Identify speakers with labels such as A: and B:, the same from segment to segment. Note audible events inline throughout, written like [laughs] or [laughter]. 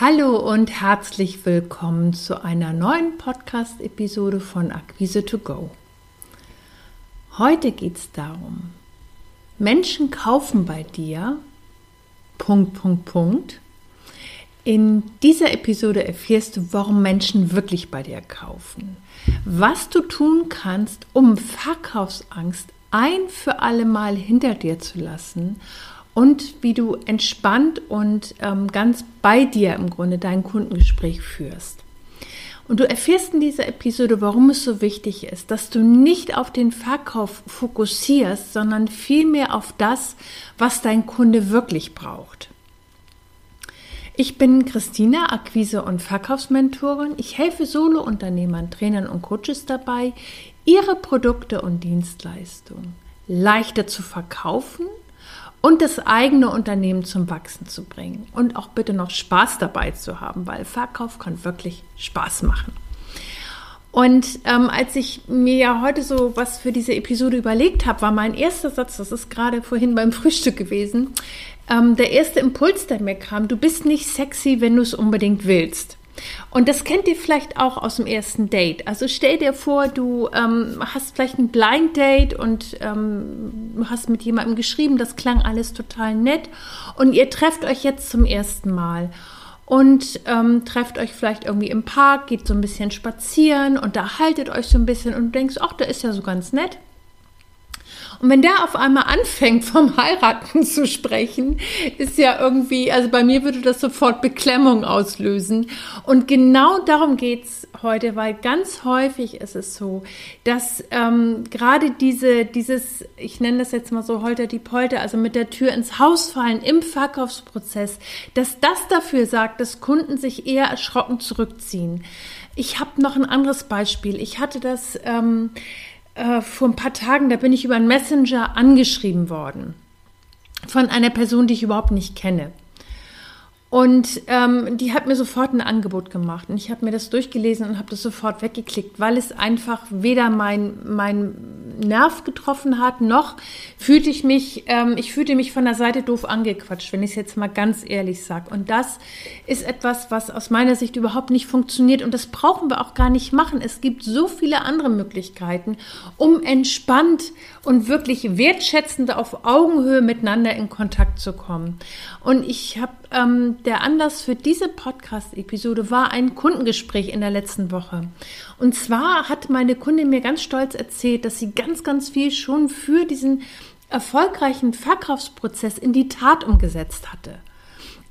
A: Hallo und herzlich willkommen zu einer neuen Podcast-Episode von Akquise to Go. Heute geht es darum, Menschen kaufen bei dir. Punkt, Punkt, Punkt. In dieser Episode erfährst du, warum Menschen wirklich bei dir kaufen. Was du tun kannst, um Verkaufsangst ein für alle Mal hinter dir zu lassen und wie du entspannt und ähm, ganz bei dir im Grunde dein Kundengespräch führst. Und du erfährst in dieser Episode, warum es so wichtig ist, dass du nicht auf den Verkauf fokussierst, sondern vielmehr auf das, was dein Kunde wirklich braucht. Ich bin Christina, Akquise- und Verkaufsmentorin. Ich helfe Solo-Unternehmern, Trainern und Coaches dabei, ihre Produkte und Dienstleistungen leichter zu verkaufen und das eigene Unternehmen zum Wachsen zu bringen und auch bitte noch Spaß dabei zu haben, weil Verkauf kann wirklich Spaß machen. Und ähm, als ich mir ja heute so was für diese Episode überlegt habe, war mein erster Satz, das ist gerade vorhin beim [laughs] Frühstück gewesen, ähm, der erste Impuls, der mir kam, du bist nicht sexy, wenn du es unbedingt willst. Und das kennt ihr vielleicht auch aus dem ersten Date. Also stell dir vor, du ähm, hast vielleicht ein Blind Date und ähm, hast mit jemandem geschrieben, das klang alles total nett und ihr trefft euch jetzt zum ersten Mal und ähm, trefft euch vielleicht irgendwie im Park, geht so ein bisschen spazieren, unterhaltet euch so ein bisschen und denkst, ach, der ist ja so ganz nett. Und wenn der auf einmal anfängt, vom Heiraten zu sprechen, ist ja irgendwie, also bei mir würde das sofort Beklemmung auslösen. Und genau darum geht's heute, weil ganz häufig ist es so, dass ähm, gerade diese, dieses, ich nenne das jetzt mal so Holter die Polter, also mit der Tür ins Haus fallen im Verkaufsprozess, dass das dafür sagt, dass Kunden sich eher erschrocken zurückziehen. Ich habe noch ein anderes Beispiel. Ich hatte das. Ähm, äh, vor ein paar Tagen, da bin ich über einen Messenger angeschrieben worden von einer Person, die ich überhaupt nicht kenne. Und ähm, die hat mir sofort ein Angebot gemacht. Und ich habe mir das durchgelesen und habe das sofort weggeklickt, weil es einfach weder mein, mein Nerv getroffen hat, noch fühlte ich mich, ähm, ich fühlte mich von der Seite doof angequatscht, wenn ich es jetzt mal ganz ehrlich sage. Und das ist etwas, was aus meiner Sicht überhaupt nicht funktioniert. Und das brauchen wir auch gar nicht machen. Es gibt so viele andere Möglichkeiten, um entspannt und wirklich wertschätzend auf Augenhöhe miteinander in Kontakt zu kommen. Und ich habe ähm, der Anlass für diese Podcast-Episode war ein Kundengespräch in der letzten Woche. Und zwar hat meine Kundin mir ganz stolz erzählt, dass sie ganz, ganz viel schon für diesen erfolgreichen Verkaufsprozess in die Tat umgesetzt hatte.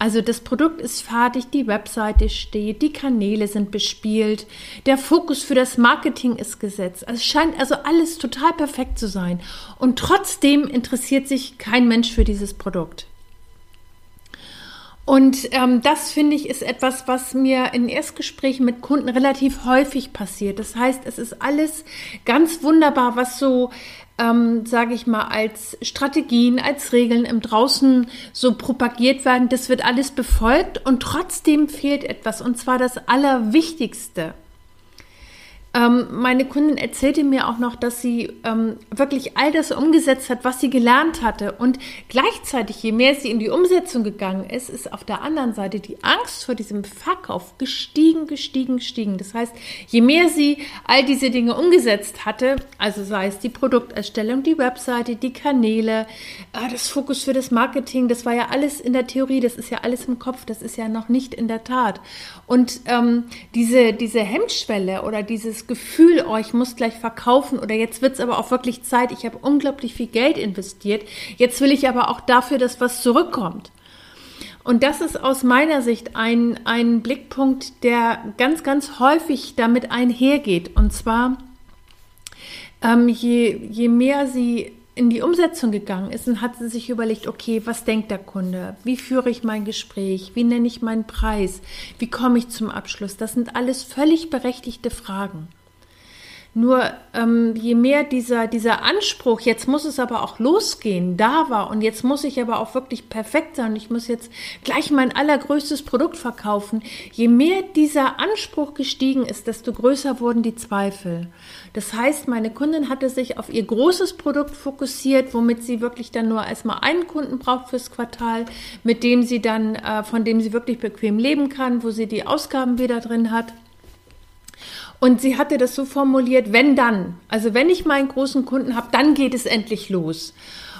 A: Also das Produkt ist fertig, die Webseite steht, die Kanäle sind bespielt, der Fokus für das Marketing ist gesetzt. Es scheint also alles total perfekt zu sein. Und trotzdem interessiert sich kein Mensch für dieses Produkt. Und ähm, das finde ich ist etwas, was mir in Erstgesprächen mit Kunden relativ häufig passiert. Das heißt, es ist alles ganz wunderbar, was so, ähm, sage ich mal, als Strategien, als Regeln im Draußen so propagiert werden. Das wird alles befolgt und trotzdem fehlt etwas. Und zwar das Allerwichtigste. Ähm, meine Kundin erzählte mir auch noch, dass sie ähm, wirklich all das umgesetzt hat, was sie gelernt hatte. Und gleichzeitig, je mehr sie in die Umsetzung gegangen ist, ist auf der anderen Seite die Angst vor diesem Verkauf gestiegen, gestiegen, gestiegen. Das heißt, je mehr sie all diese Dinge umgesetzt hatte, also sei es die Produkterstellung, die Webseite, die Kanäle, äh, das Fokus für das Marketing, das war ja alles in der Theorie, das ist ja alles im Kopf, das ist ja noch nicht in der Tat. Und ähm, diese, diese Hemmschwelle oder dieses Gefühl, oh, ich muss gleich verkaufen oder jetzt wird es aber auch wirklich Zeit, ich habe unglaublich viel Geld investiert, jetzt will ich aber auch dafür, dass was zurückkommt. Und das ist aus meiner Sicht ein, ein Blickpunkt, der ganz, ganz häufig damit einhergeht. Und zwar, ähm, je, je mehr sie in die Umsetzung gegangen ist und hat sie sich überlegt, okay, was denkt der Kunde? Wie führe ich mein Gespräch? Wie nenne ich meinen Preis? Wie komme ich zum Abschluss? Das sind alles völlig berechtigte Fragen. Nur ähm, je mehr dieser, dieser Anspruch, jetzt muss es aber auch losgehen, da war und jetzt muss ich aber auch wirklich perfekt sein, ich muss jetzt gleich mein allergrößtes Produkt verkaufen, je mehr dieser Anspruch gestiegen ist, desto größer wurden die Zweifel. Das heißt, meine Kundin hatte sich auf ihr großes Produkt fokussiert, womit sie wirklich dann nur erstmal einen Kunden braucht fürs Quartal, mit dem sie dann, äh, von dem sie wirklich bequem leben kann, wo sie die Ausgaben wieder drin hat. Und sie hatte das so formuliert, wenn dann, also wenn ich meinen großen Kunden habe, dann geht es endlich los.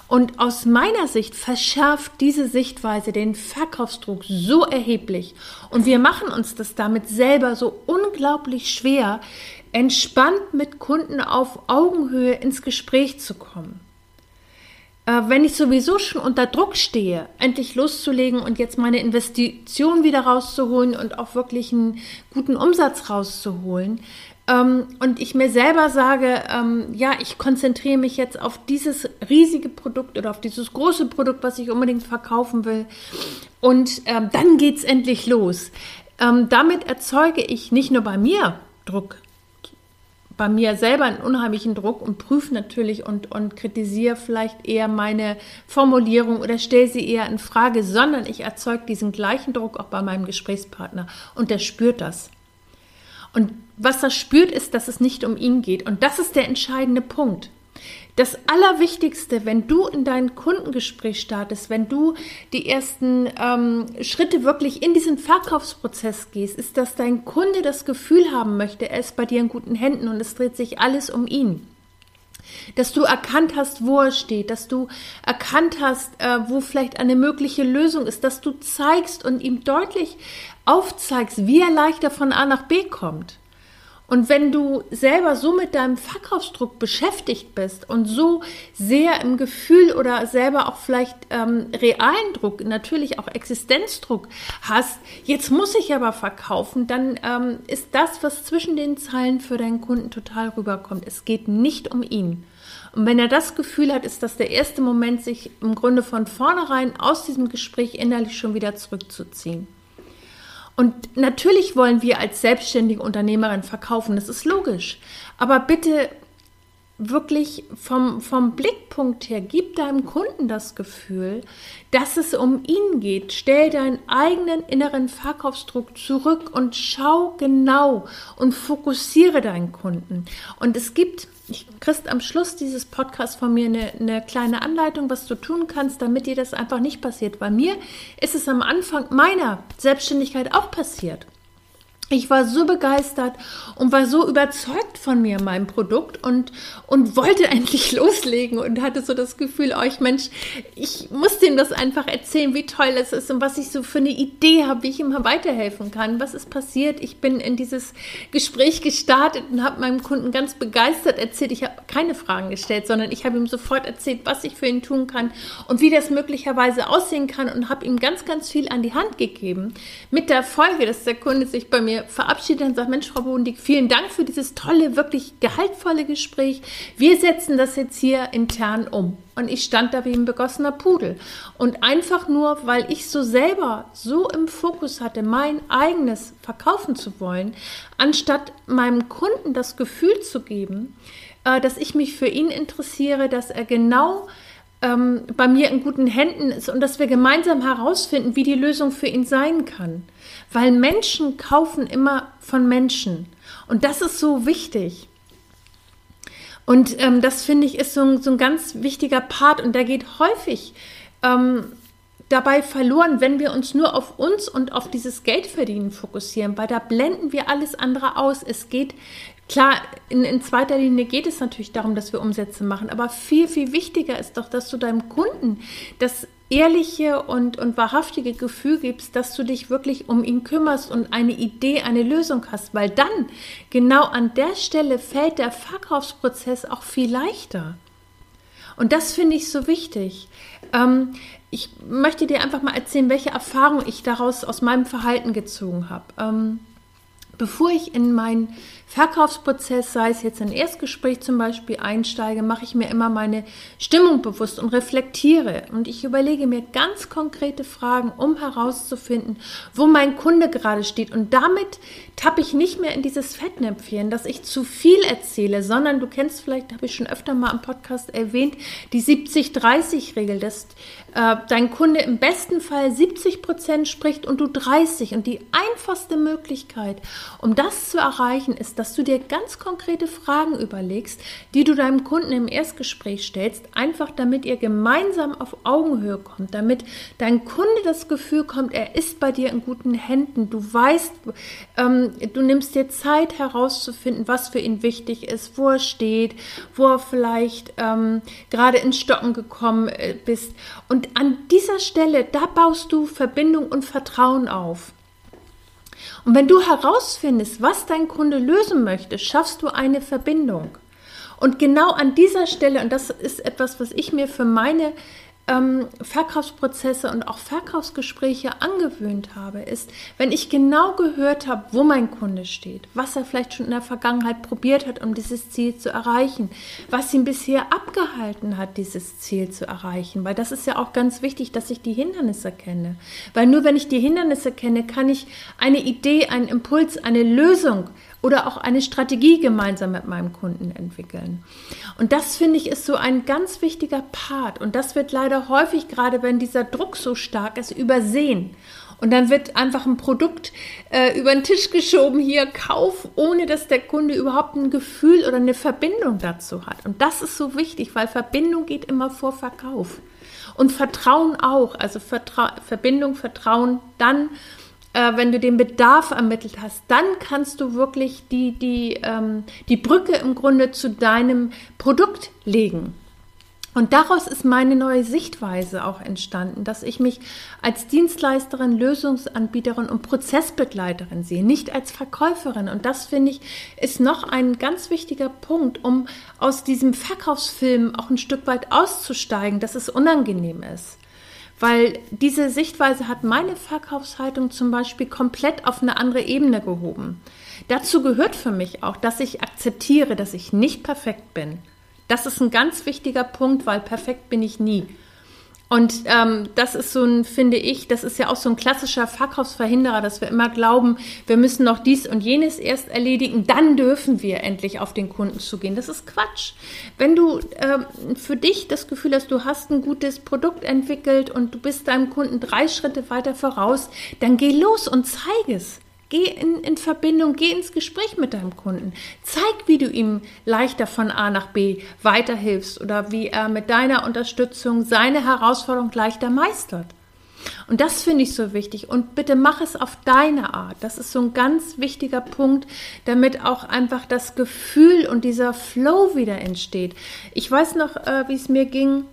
A: Und aus meiner Sicht verschärft diese Sichtweise den Verkaufsdruck so erheblich. Und wir machen uns das damit selber so unglaublich schwer, entspannt mit Kunden auf Augenhöhe ins Gespräch zu kommen. Äh, wenn ich sowieso schon unter Druck stehe, endlich loszulegen und jetzt meine Investition wieder rauszuholen und auch wirklich einen guten Umsatz rauszuholen, ähm, und ich mir selber sage, ähm, ja, ich konzentriere mich jetzt auf dieses riesige Produkt oder auf dieses große Produkt, was ich unbedingt verkaufen will. Und ähm, dann geht's endlich los. Ähm, damit erzeuge ich nicht nur bei mir Druck, bei mir selber einen unheimlichen Druck und prüfe natürlich und, und kritisiere vielleicht eher meine Formulierung oder stelle sie eher in Frage, sondern ich erzeuge diesen gleichen Druck auch bei meinem Gesprächspartner und der spürt das. Und was er spürt, ist, dass es nicht um ihn geht. Und das ist der entscheidende Punkt. Das Allerwichtigste, wenn du in dein Kundengespräch startest, wenn du die ersten ähm, Schritte wirklich in diesen Verkaufsprozess gehst, ist, dass dein Kunde das Gefühl haben möchte, er ist bei dir in guten Händen und es dreht sich alles um ihn. Dass du erkannt hast, wo er steht, dass du erkannt hast, äh, wo vielleicht eine mögliche Lösung ist, dass du zeigst und ihm deutlich aufzeigst, wie er leichter von A nach B kommt. Und wenn du selber so mit deinem Verkaufsdruck beschäftigt bist und so sehr im Gefühl oder selber auch vielleicht ähm, realen Druck, natürlich auch Existenzdruck hast, jetzt muss ich aber verkaufen, dann ähm, ist das, was zwischen den Zeilen für deinen Kunden total rüberkommt. Es geht nicht um ihn. Und wenn er das Gefühl hat, ist das der erste Moment, sich im Grunde von vornherein aus diesem Gespräch innerlich schon wieder zurückzuziehen. Und natürlich wollen wir als selbstständige Unternehmerin verkaufen, das ist logisch. Aber bitte wirklich vom, vom Blickpunkt her, gib deinem Kunden das Gefühl, dass es um ihn geht. Stell deinen eigenen inneren Verkaufsdruck zurück und schau genau und fokussiere deinen Kunden. Und es gibt ich kriegst am Schluss dieses Podcasts von mir eine, eine, kleine Anleitung, was du tun kannst, damit dir das einfach nicht passiert. Bei mir ist es am Anfang meiner Selbstständigkeit auch passiert. Ich war so begeistert und war so überzeugt von mir, meinem Produkt und, und wollte [laughs] endlich loslegen und hatte so das Gefühl, euch oh, Mensch, ich muss dem das einfach erzählen, wie toll es ist und was ich so für eine Idee habe, wie ich ihm weiterhelfen kann. Was ist passiert? Ich bin in dieses Gespräch gestartet und habe meinem Kunden ganz begeistert erzählt. Ich habe keine Fragen gestellt, sondern ich habe ihm sofort erzählt, was ich für ihn tun kann und wie das möglicherweise aussehen kann und habe ihm ganz, ganz viel an die Hand gegeben. Mit der Folge, dass der Kunde sich bei mir verabschiedet und sagt, Mensch, Frau Bodendick, vielen Dank für dieses tolle, wirklich gehaltvolle Gespräch. Wir setzen das jetzt hier intern um. Und ich stand da wie ein begossener Pudel. Und einfach nur, weil ich so selber so im Fokus hatte, mein eigenes verkaufen zu wollen, anstatt meinem Kunden das Gefühl zu geben, äh, dass ich mich für ihn interessiere, dass er genau ähm, bei mir in guten Händen ist und dass wir gemeinsam herausfinden, wie die Lösung für ihn sein kann. Weil Menschen kaufen immer von Menschen. Und das ist so wichtig. Und ähm, das finde ich ist so ein, so ein ganz wichtiger Part und der geht häufig ähm, dabei verloren, wenn wir uns nur auf uns und auf dieses Geldverdienen fokussieren, weil da blenden wir alles andere aus. Es geht Klar, in, in, zweiter Linie geht es natürlich darum, dass wir Umsätze machen, aber viel, viel wichtiger ist doch, dass du deinem Kunden das ehrliche und, und wahrhaftige Gefühl gibst, dass du dich wirklich um ihn kümmerst und eine Idee, eine Lösung hast, weil dann genau an der Stelle fällt der Verkaufsprozess auch viel leichter. Und das finde ich so wichtig. Ähm, ich möchte dir einfach mal erzählen, welche Erfahrung ich daraus aus meinem Verhalten gezogen habe. Ähm, Bevor ich in meinen Verkaufsprozess, sei es jetzt ein Erstgespräch zum Beispiel, einsteige, mache ich mir immer meine Stimmung bewusst und reflektiere. Und ich überlege mir ganz konkrete Fragen, um herauszufinden, wo mein Kunde gerade steht. Und damit tappe ich nicht mehr in dieses Fettnäpfchen, dass ich zu viel erzähle, sondern du kennst vielleicht, habe ich schon öfter mal im Podcast erwähnt, die 70-30-Regel, dass äh, dein Kunde im besten Fall 70 Prozent spricht und du 30. Und die einfachste Möglichkeit, um das zu erreichen, ist, dass du dir ganz konkrete Fragen überlegst, die du deinem Kunden im Erstgespräch stellst, einfach damit ihr gemeinsam auf Augenhöhe kommt, damit dein Kunde das Gefühl kommt, er ist bei dir in guten Händen. Du weißt, ähm, du nimmst dir Zeit herauszufinden, was für ihn wichtig ist, wo er steht, wo er vielleicht ähm, gerade ins Stocken gekommen äh, bist. Und an dieser Stelle, da baust du Verbindung und Vertrauen auf. Und wenn du herausfindest, was dein Kunde lösen möchte, schaffst du eine Verbindung. Und genau an dieser Stelle, und das ist etwas, was ich mir für meine ähm, Verkaufsprozesse und auch Verkaufsgespräche angewöhnt habe, ist, wenn ich genau gehört habe, wo mein Kunde steht, was er vielleicht schon in der Vergangenheit probiert hat, um dieses Ziel zu erreichen, was ihn bisher abgehalten hat, dieses Ziel zu erreichen, weil das ist ja auch ganz wichtig, dass ich die Hindernisse kenne, weil nur wenn ich die Hindernisse kenne, kann ich eine Idee, einen Impuls, eine Lösung oder auch eine Strategie gemeinsam mit meinem Kunden entwickeln. Und das finde ich ist so ein ganz wichtiger Part. Und das wird leider häufig, gerade wenn dieser Druck so stark ist, übersehen. Und dann wird einfach ein Produkt äh, über den Tisch geschoben, hier Kauf, ohne dass der Kunde überhaupt ein Gefühl oder eine Verbindung dazu hat. Und das ist so wichtig, weil Verbindung geht immer vor Verkauf. Und Vertrauen auch. Also Vertra Verbindung, Vertrauen dann äh, wenn du den Bedarf ermittelt hast, dann kannst du wirklich die, die, ähm, die Brücke im Grunde zu deinem Produkt legen. Und daraus ist meine neue Sichtweise auch entstanden, dass ich mich als Dienstleisterin, Lösungsanbieterin und Prozessbegleiterin sehe, nicht als Verkäuferin. Und das finde ich ist noch ein ganz wichtiger Punkt, um aus diesem Verkaufsfilm auch ein Stück weit auszusteigen, dass es unangenehm ist weil diese Sichtweise hat meine Verkaufshaltung zum Beispiel komplett auf eine andere Ebene gehoben. Dazu gehört für mich auch, dass ich akzeptiere, dass ich nicht perfekt bin. Das ist ein ganz wichtiger Punkt, weil perfekt bin ich nie. Und ähm, das ist so ein, finde ich, das ist ja auch so ein klassischer Verkaufsverhinderer, dass wir immer glauben, wir müssen noch dies und jenes erst erledigen, dann dürfen wir endlich auf den Kunden zugehen. Das ist Quatsch. Wenn du ähm, für dich das Gefühl hast, du hast ein gutes Produkt entwickelt und du bist deinem Kunden drei Schritte weiter voraus, dann geh los und zeig es. Geh in, in Verbindung, geh ins Gespräch mit deinem Kunden. Zeig, wie du ihm leichter von A nach B weiterhilfst oder wie er mit deiner Unterstützung seine Herausforderung leichter meistert. Und das finde ich so wichtig. Und bitte mach es auf deine Art. Das ist so ein ganz wichtiger Punkt, damit auch einfach das Gefühl und dieser Flow wieder entsteht. Ich weiß noch, äh, wie es mir ging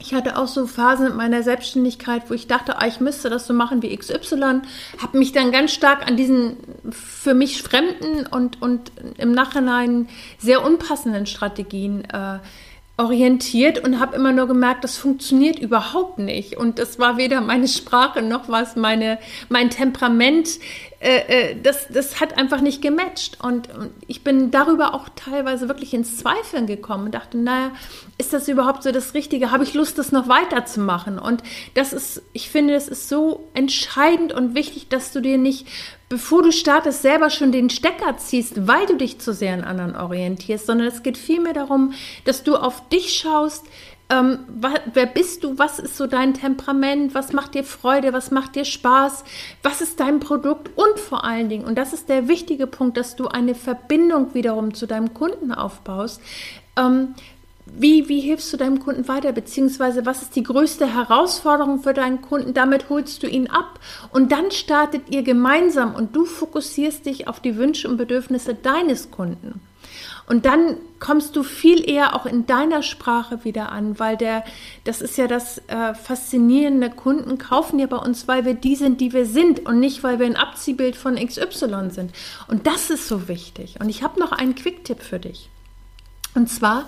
A: ich hatte auch so Phasen in meiner Selbstständigkeit, wo ich dachte, ah, ich müsste das so machen wie XY, habe mich dann ganz stark an diesen für mich fremden und, und im Nachhinein sehr unpassenden Strategien äh, orientiert und habe immer nur gemerkt, das funktioniert überhaupt nicht. Und das war weder meine Sprache noch was meine, mein Temperament. Äh, äh, das, das hat einfach nicht gematcht. Und, und ich bin darüber auch teilweise wirklich ins Zweifeln gekommen und dachte, naja, ist das überhaupt so das Richtige? Habe ich Lust, das noch weiterzumachen? Und das ist, ich finde, das ist so entscheidend und wichtig, dass du dir nicht bevor du startest, selber schon den Stecker ziehst, weil du dich zu sehr an anderen orientierst, sondern es geht vielmehr darum, dass du auf dich schaust, ähm, wer bist du, was ist so dein Temperament, was macht dir Freude, was macht dir Spaß, was ist dein Produkt und vor allen Dingen, und das ist der wichtige Punkt, dass du eine Verbindung wiederum zu deinem Kunden aufbaust. Ähm, wie, wie hilfst du deinem Kunden weiter? Beziehungsweise was ist die größte Herausforderung für deinen Kunden? Damit holst du ihn ab und dann startet ihr gemeinsam und du fokussierst dich auf die Wünsche und Bedürfnisse deines Kunden. Und dann kommst du viel eher auch in deiner Sprache wieder an, weil der, das ist ja das äh, faszinierende, Kunden kaufen ja bei uns, weil wir die sind, die wir sind und nicht, weil wir ein Abziehbild von XY sind. Und das ist so wichtig. Und ich habe noch einen Quick-Tipp für dich. Und zwar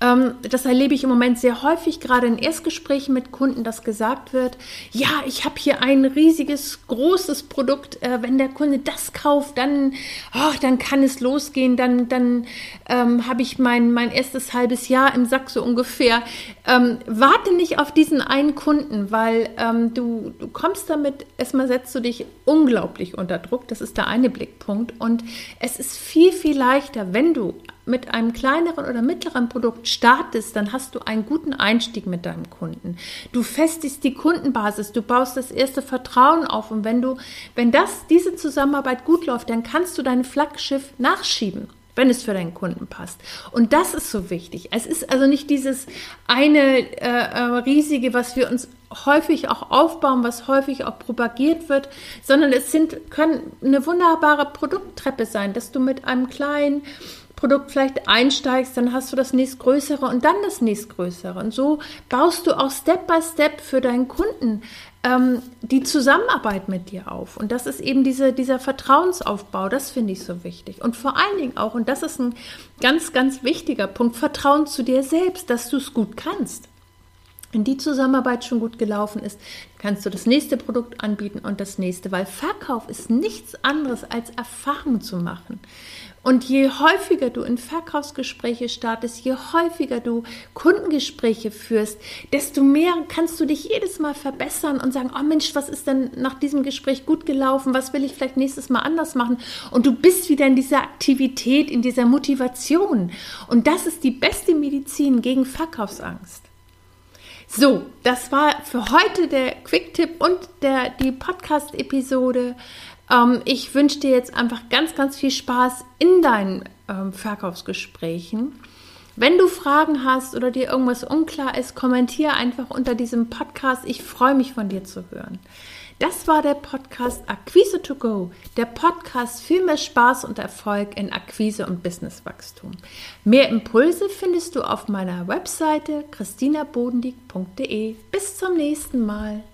A: ähm, das erlebe ich im Moment sehr häufig, gerade in Erstgesprächen mit Kunden, dass gesagt wird, ja, ich habe hier ein riesiges, großes Produkt. Äh, wenn der Kunde das kauft, dann, oh, dann kann es losgehen. Dann, dann ähm, habe ich mein, mein erstes halbes Jahr im Sack so ungefähr. Ähm, warte nicht auf diesen einen Kunden, weil ähm, du, du kommst damit, erstmal setzt du dich unglaublich unter Druck. Das ist der eine Blickpunkt. Und es ist viel, viel leichter, wenn du mit einem kleineren oder mittleren Produkt startest, dann hast du einen guten Einstieg mit deinem Kunden. Du festigst die Kundenbasis, du baust das erste Vertrauen auf und wenn du, wenn das, diese Zusammenarbeit gut läuft, dann kannst du dein Flaggschiff nachschieben wenn es für deinen Kunden passt. Und das ist so wichtig. Es ist also nicht dieses eine äh, äh riesige, was wir uns häufig auch aufbauen, was häufig auch propagiert wird, sondern es sind, können eine wunderbare Produkttreppe sein, dass du mit einem kleinen Produkt vielleicht einsteigst, dann hast du das nächstgrößere und dann das nächstgrößere. Und so baust du auch Step by Step für deinen Kunden ähm, die Zusammenarbeit mit dir auf. Und das ist eben diese, dieser Vertrauensaufbau, das finde ich so wichtig. Und vor allen Dingen auch, und das ist ein ganz, ganz wichtiger Punkt, Vertrauen zu dir selbst, dass du es gut kannst. Wenn die Zusammenarbeit schon gut gelaufen ist, kannst du das nächste Produkt anbieten und das nächste, weil Verkauf ist nichts anderes als Erfahrung zu machen. Und je häufiger du in Verkaufsgespräche startest, je häufiger du Kundengespräche führst, desto mehr kannst du dich jedes Mal verbessern und sagen, oh Mensch, was ist denn nach diesem Gespräch gut gelaufen? Was will ich vielleicht nächstes Mal anders machen? Und du bist wieder in dieser Aktivität, in dieser Motivation. Und das ist die beste Medizin gegen Verkaufsangst. So, das war für heute der Quick-Tipp und der, die Podcast-Episode. Ähm, ich wünsche dir jetzt einfach ganz, ganz viel Spaß in deinen ähm, Verkaufsgesprächen. Wenn du Fragen hast oder dir irgendwas unklar ist, kommentiere einfach unter diesem Podcast. Ich freue mich von dir zu hören. Das war der Podcast Akquise to Go, der Podcast für mehr Spaß und Erfolg in Akquise und Businesswachstum. Mehr Impulse findest du auf meiner Webseite christinabodendieck.de. Bis zum nächsten Mal.